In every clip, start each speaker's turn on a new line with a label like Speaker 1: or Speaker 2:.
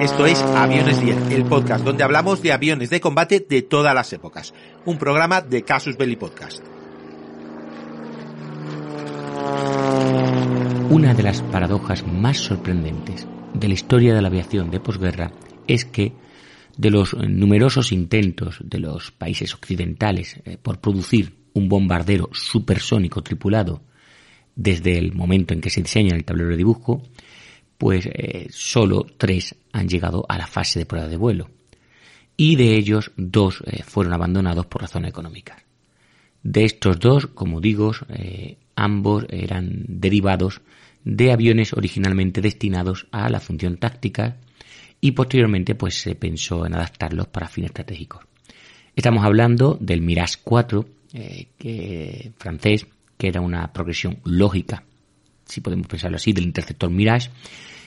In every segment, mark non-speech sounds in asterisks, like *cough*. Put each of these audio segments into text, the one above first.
Speaker 1: Esto es Aviones 10, el podcast donde hablamos de aviones de combate de todas las épocas. Un programa de Casus Belli Podcast.
Speaker 2: Una de las paradojas más sorprendentes de la historia de la aviación de posguerra es que de los numerosos intentos de los países occidentales eh, por producir un bombardero supersónico tripulado desde el momento en que se diseña el tablero de dibujo, pues eh, solo tres han llegado a la fase de prueba de vuelo. Y de ellos, dos eh, fueron abandonados por razones económicas. De estos dos, como digo, eh, ambos eran derivados de aviones originalmente destinados a la función táctica y posteriormente pues se pensó en adaptarlos para fines estratégicos. Estamos hablando del Mirage 4, que, francés, que era una progresión lógica, si podemos pensarlo así, del interceptor Mirage,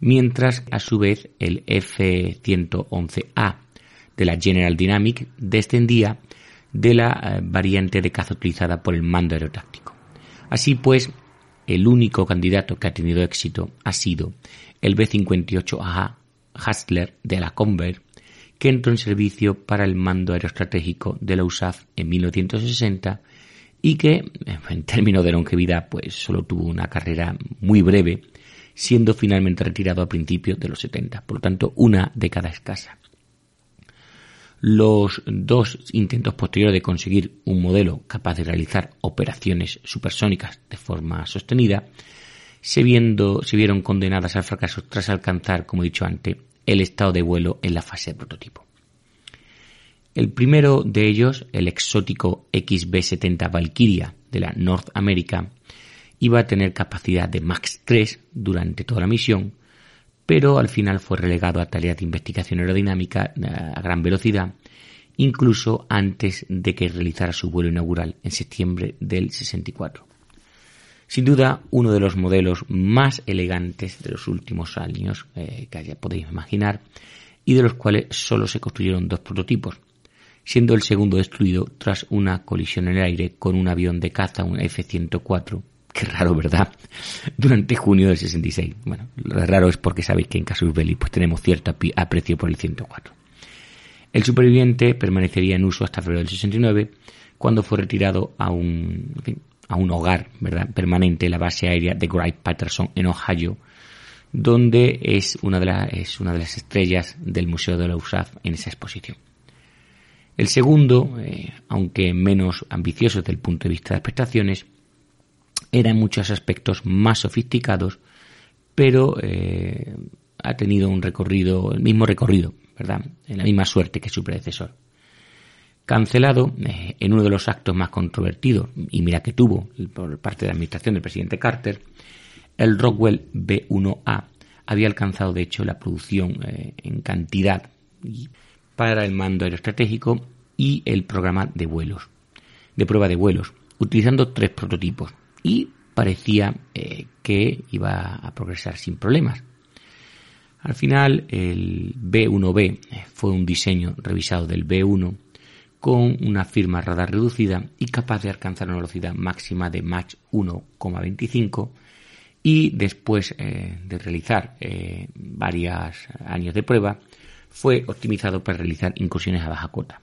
Speaker 2: mientras a su vez el F-111A de la General Dynamics descendía de la eh, variante de caza utilizada por el mando aerotáctico. Así pues, el único candidato que ha tenido éxito ha sido el B-58A Hustler de la Convair, que entró en servicio para el mando aeroestratégico de la USAF en 1960 y que, en términos de longevidad, pues solo tuvo una carrera muy breve siendo finalmente retirado a principios de los 70, por lo tanto una década escasa. Los dos intentos posteriores de conseguir un modelo capaz de realizar operaciones supersónicas de forma sostenida se, se vieron condenadas al fracaso tras alcanzar, como he dicho antes, el estado de vuelo en la fase de prototipo. El primero de ellos, el exótico XB-70 Valkyria de la North America, iba a tener capacidad de MAX 3 durante toda la misión, pero al final fue relegado a tareas de investigación aerodinámica eh, a gran velocidad, incluso antes de que realizara su vuelo inaugural en septiembre del 64. Sin duda, uno de los modelos más elegantes de los últimos años eh, que ya podéis imaginar y de los cuales solo se construyeron dos prototipos, siendo el segundo destruido tras una colisión en el aire con un avión de caza, un F-104, Qué raro, ¿verdad? *laughs* Durante junio del 66. Bueno, lo raro es porque sabéis que en Casus Belli pues tenemos cierto aprecio por el 104. El superviviente permanecería en uso hasta febrero del 69, cuando fue retirado a un, a un hogar ¿verdad? permanente, la base aérea de Wright Patterson en Ohio, donde es una de, las es una de las estrellas del Museo de la USAF en esa exposición. El segundo, eh, aunque menos ambicioso desde el punto de vista de las prestaciones, era en muchos aspectos más sofisticados, pero eh, ha tenido un recorrido, el mismo recorrido, ¿verdad? En la misma suerte que su predecesor. Cancelado eh, en uno de los actos más controvertidos, y mira que tuvo por parte de la administración del presidente Carter, el Rockwell B1A había alcanzado de hecho la producción en cantidad para el mando aeroestratégico y el programa de vuelos, de prueba de vuelos, utilizando tres prototipos, y parecía eh, que iba a progresar sin problemas. Al final, el B1B fue un diseño revisado del B1 con una firma radar reducida y capaz de alcanzar una velocidad máxima de Mach 1,25 y después eh, de realizar eh, varios años de prueba fue optimizado para realizar incursiones a baja cota.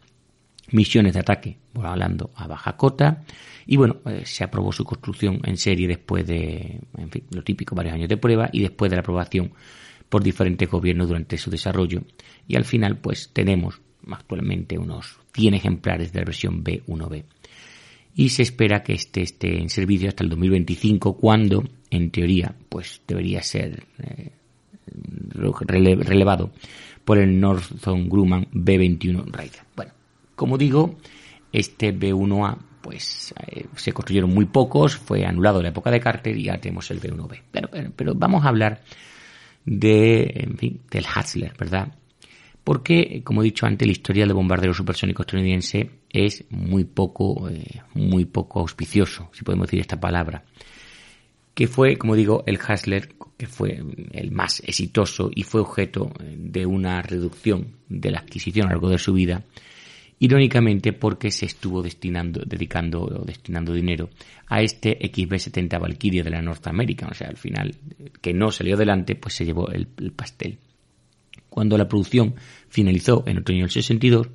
Speaker 2: Misiones de ataque, bueno, hablando a baja cota, y bueno, eh, se aprobó su construcción en serie después de, en fin, lo típico, varios años de prueba, y después de la aprobación por diferentes gobiernos durante su desarrollo, y al final pues tenemos actualmente unos 100 ejemplares de la versión B1B. Y se espera que este esté en servicio hasta el 2025, cuando, en teoría, pues debería ser eh, relevado por el Northrop Grumman B21 Raider. Bueno, como digo, este B1A pues eh, se construyeron muy pocos, fue anulado la época de Carter y ya tenemos el B-1B. Pero, pero, vamos a hablar de, en fin, del Hatzler, ¿verdad? Porque, como he dicho antes, la historia del bombardero supersónico estadounidense es muy poco, eh, muy poco auspicioso, si podemos decir esta palabra. Que fue, como digo, el Hatzler, que fue el más exitoso y fue objeto de una reducción de la adquisición a lo largo de su vida irónicamente porque se estuvo destinando, dedicando o destinando dinero a este XB-70 Valkyrie de la Norteamérica, o sea, al final, que no salió adelante, pues se llevó el, pastel. Cuando la producción finalizó en otoño del 62,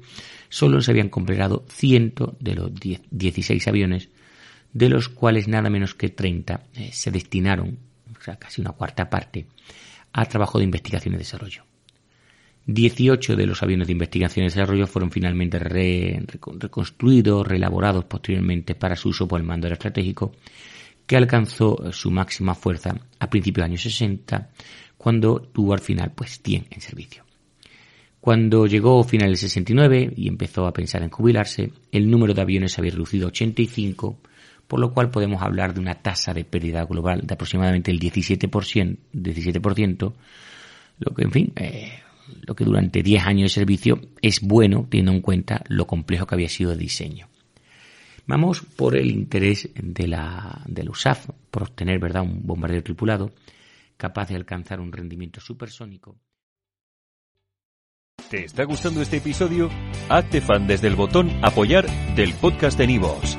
Speaker 2: solo se habían completado 100 de los 16 aviones, de los cuales nada menos que 30 eh, se destinaron, o sea, casi una cuarta parte, a trabajo de investigación y desarrollo. 18 de los aviones de investigación y desarrollo fueron finalmente reconstruidos, reelaborados posteriormente para su uso por el mando estratégico, que alcanzó su máxima fuerza a principios de los años 60, cuando tuvo al final pues 100 en servicio. Cuando llegó a finales del 69 y empezó a pensar en jubilarse, el número de aviones había reducido a 85, por lo cual podemos hablar de una tasa de pérdida global de aproximadamente el 17%, 17% lo que en fin eh, lo que durante 10 años de servicio es bueno teniendo en cuenta lo complejo que había sido el diseño. Vamos por el interés de la, del USAF por obtener ¿verdad? un bombardero tripulado capaz de alcanzar un rendimiento supersónico.
Speaker 3: ¿Te está gustando este episodio? Hazte fan desde el botón apoyar del podcast de Nivos.